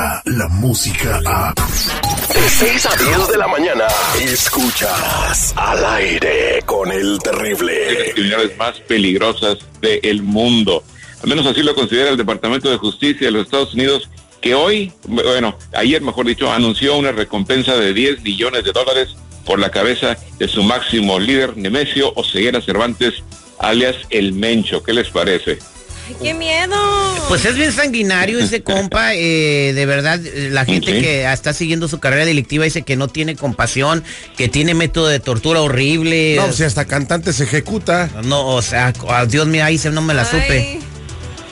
Llega la música a... De 6 a 10 de la mañana, escuchas al aire con el terrible. Las actividades más peligrosas del mundo. Al menos así lo considera el Departamento de Justicia de los Estados Unidos, que hoy, bueno, ayer mejor dicho, anunció una recompensa de 10 millones de dólares por la cabeza de su máximo líder, Nemesio Oseguera Cervantes, alias El Mencho. ¿Qué les parece? Ay, ¡Qué miedo! Pues es bien sanguinario ese compa, eh, de verdad, la gente Sí. que está siguiendo su carrera delictiva dice que no tiene compasión, que tiene método de tortura horrible. No, si hasta cantante se ejecuta. No, o sea, ah, Dios mío, ahí se no me la supe.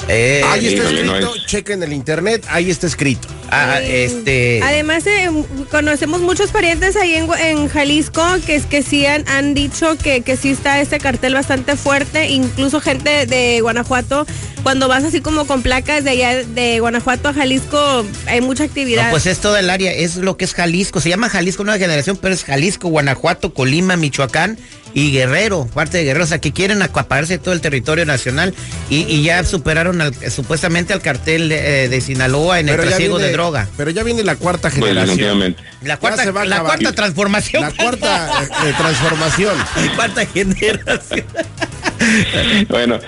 Eh, Ahí está híjole, no escrito, es. chequen el internet, ahí está escrito. ah, ay. este. Además, eh, conocemos muchos parientes ahí en, Jalisco que es que sí han, han dicho que, que sí está este cartel bastante fuerte. Incluso gente de Guanajuato, cuando vas así como con placas de allá de Guanajuato a Jalisco, hay mucha actividad. No, pues es toda el área, es lo que es Jalisco. Se llama Jalisco Nueva Generación, pero es Jalisco, Guanajuato, Colima, Michoacán y Guerrero, parte de Guerrero. O sea, que quieren acapararse todo el territorio nacional y, y ya superaron al- supuestamente al cartel de, eh, de Sinaloa en el trasiego viene- de droga. Pero ya viene la cuarta generación. definitivamente. La Ya cuarta, se va a la acabar. cuarta transformación. La cuarta eh, eh, transformación. La cuarta generación. Bueno,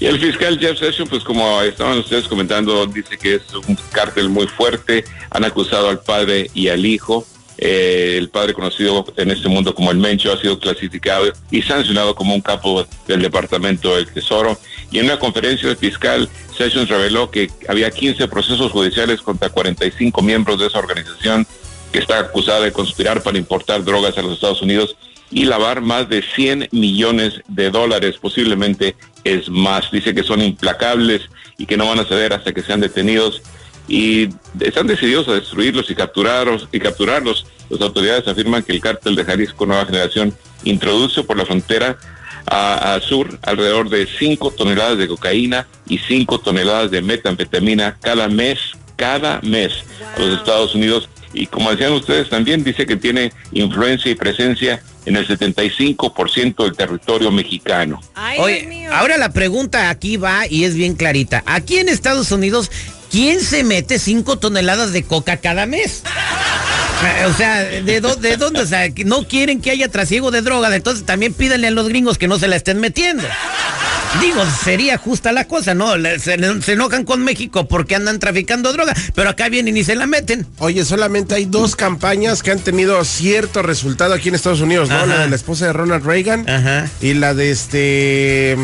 y el fiscal Jeff Sessions, pues como estaban ustedes comentando, dice que es un cártel muy fuerte. Han acusado al padre y al hijo. Eh, el padre conocido en este mundo como el Mencho ha sido clasificado y sancionado como un capo del Departamento del Tesoro. Y en una conferencia del fiscal, Sessions reveló que había 15 procesos judiciales contra 45 miembros de esa organización que está acusada de conspirar para importar drogas a los Estados Unidos y lavar más de 100 millones de dólares, posiblemente es más. Dice que son implacables y que no van a ceder hasta que sean detenidos y están decididos a destruirlos y capturarlos y capturarlos. Las autoridades afirman que el cártel de Jalisco Nueva Generación introduce por la frontera a, a sur alrededor de 5 toneladas de cocaína y 5 toneladas de metanfetamina cada mes, cada mes a los Estados Unidos. Y como decían ustedes también, dice que tiene influencia y presencia en el 75% del territorio mexicano. Ay, Oye, ahora la pregunta aquí va y es bien clarita. Aquí en Estados Unidos, ¿quién se mete 5 toneladas de coca cada mes? O sea, ¿de, dó- de dónde? O sea, no quieren que haya trasiego de droga, entonces también pídanle a los gringos que no se la estén metiendo. Digo, sería justa la cosa, ¿no? Se, se enojan con México porque andan traficando droga, pero acá vienen y se la meten. Oye, solamente hay dos campañas que han tenido cierto resultado aquí en Estados Unidos, ¿no? Ajá. La de la esposa de Ronald Reagan Ajá. y la de este...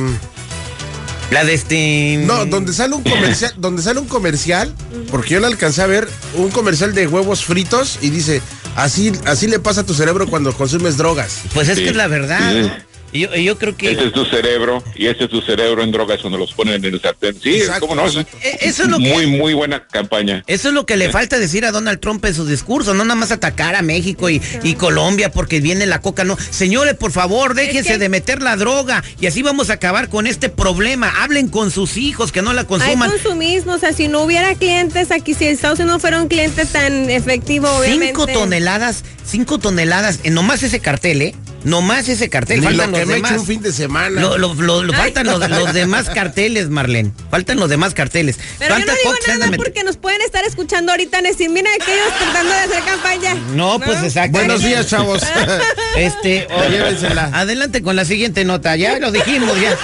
mm, La de este... No, donde sale un comercial, donde sale un comercial, porque yo le alcancé a ver un comercial de huevos fritos y dice, así, así le pasa a tu cerebro cuando consumes drogas. Pues es Sí. que es la verdad, Yo, y yo creo que... Este es tu cerebro y este es tu cerebro en drogas cuando los ponen en el sartén. Sí, Exacto, cómo no. Eh, eso es lo que- muy, muy buena campaña. Eso es lo que le falta decir a Donald Trump en su discurso, no nada más atacar a México y, y Colombia porque viene la coca, no. Señores, por favor, déjense que- de meter la droga y así vamos a acabar con este problema. Hablen con sus hijos que no la Hay consuman. consumismo, o sea, si no hubiera clientes aquí, si Estados Unidos no fuera un cliente tan efectivo, obviamente. Cinco toneladas, cinco toneladas, en nomás ese cartel, ¿eh? Nomás ese cartel. Ni faltan lo que los me demás. eche un fin de semana. Lo- lo- lo- lo- faltan los, los demás carteles, Marlene. Faltan los demás carteles. Pero yo no digo nada met- porque nos pueden estar escuchando ahorita, decir, mira aquellos tratando de hacer campaña. No, pues exacto. Buenos días, chavos. Este, oye, Llévensela. adelante con la siguiente nota. Ya lo dijimos, ya.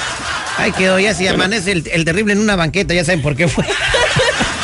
Ay, que hoy ya se amanece el, el terrible en una banqueta, ya saben por qué fue.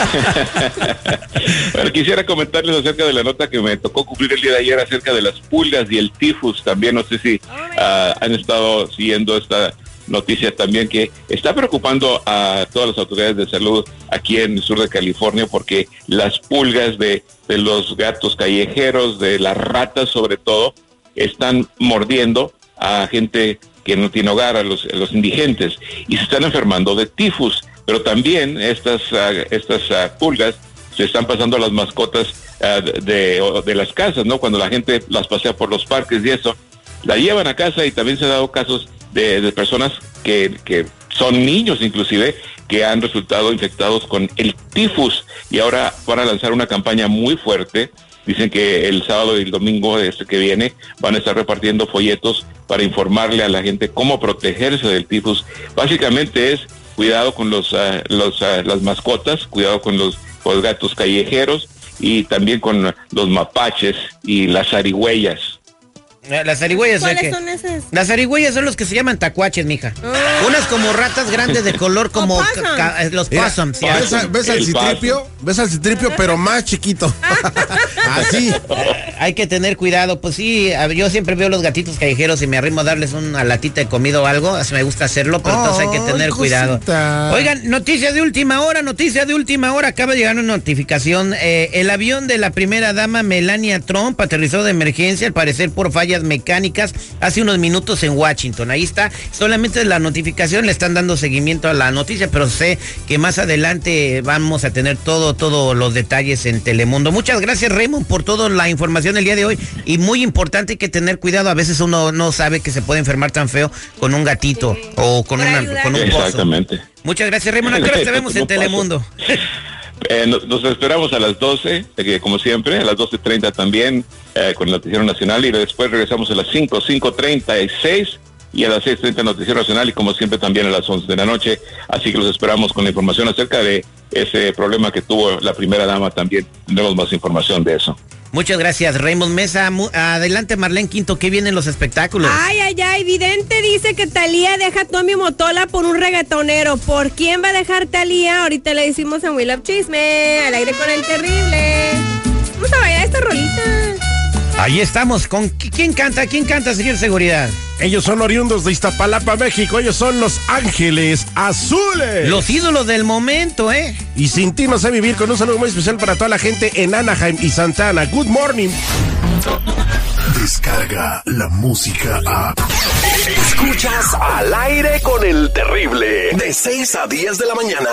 Quisiera comentarles acerca de la nota que me tocó cubrir el día de ayer acerca de las pulgas y el tifus. También no sé si ah, han estado siguiendo esta noticia también que está preocupando a todas las autoridades de salud aquí en el sur de California porque las pulgas de, de los gatos callejeros, de las ratas sobre todo, están mordiendo a gente que no tiene hogar, a los, a los indigentes, y se están enfermando de tifus. Pero también estas, ah, estas ah, pulgas se están pasando a las mascotas ah, de, de las casas, ¿no? Cuando la gente las pasea por los parques y eso, la llevan a casa y también se han dado casos de, de personas que, que son niños inclusive que han resultado infectados con el tifus y ahora van a lanzar una campaña muy fuerte. Dicen que el sábado y el domingo de este que viene van a estar repartiendo folletos para informarle a la gente cómo protegerse del tifus. Básicamente es cuidado con los, ah, los ah, las mascotas, cuidado con los, los gatos callejeros y también con los mapaches y las zarigüeyas. Eh, Las zarigüeyas, ¿Cuáles son esas? Las zarigüeyas son los que se llaman tacuaches, mija. Ah. Unas como ratas grandes de color como possums. eh, los Mira, possums. ¿Ves, a- ves al El citripio? ¿Ves al citripio, pero más chiquito? Así. Eh, Hay que tener cuidado, pues sí, yo siempre veo los gatitos callejeros y me arrimo a darles una latita de comida o algo, así me gusta hacerlo, pero entonces hay que tener cuidado. Oigan, noticia de última hora, noticia de última hora, acaba de llegar una notificación, eh, el avión de la primera dama Melania Trump aterrizó de emergencia, al parecer por fallas mecánicas, hace unos minutos en Washington, ahí está, solamente la notificación, le están dando seguimiento a la noticia, pero sé que más adelante vamos a tener todo, todos los detalles en Telemundo. Muchas gracias Raymond por toda la información el día de hoy y muy importante que tener cuidado, a veces uno no sabe que se puede enfermar tan feo con un gatito o con, una, con un pozo. Exactamente. Muchas gracias Raymond, ¿a qué hora te vemos en. Telemundo? Eh, nos, esperamos a las 12, eh, como siempre, a las 12.30 también, eh, con el Noticiero Nacional, y después regresamos a las 5, 5.36 y a las 6.30 Noticiero Nacional, y como siempre también a las 11 de la noche. Así que los esperamos con la información acerca de ese problema que tuvo la primera dama también. Tendremos más información de eso. Muchas gracias Raymond Mesa. Adelante Marlene Quinto, ¿qué vienen los espectáculos? Ay, ay, ay, Vidente dice que Talía deja a Tommy Motola por un reggaetonero. ¿Por quién va a dejar Talía? Ahorita le decimos en Will of Chisme, al aire con el terrible. Ahí estamos. ¿Con qui- quién canta? ¿Quién canta, señor Seguridad? Ellos son oriundos de Iztapalapa, México. Ellos son los Ángeles Azules. Los ídolos del momento, ¿eh? Y sin ti no sé vivir con un saludo muy especial para toda la gente en Anaheim y Santana. Good morning. Descarga la música a. Escuchas al aire con el terrible. De 6 a 10 de la mañana.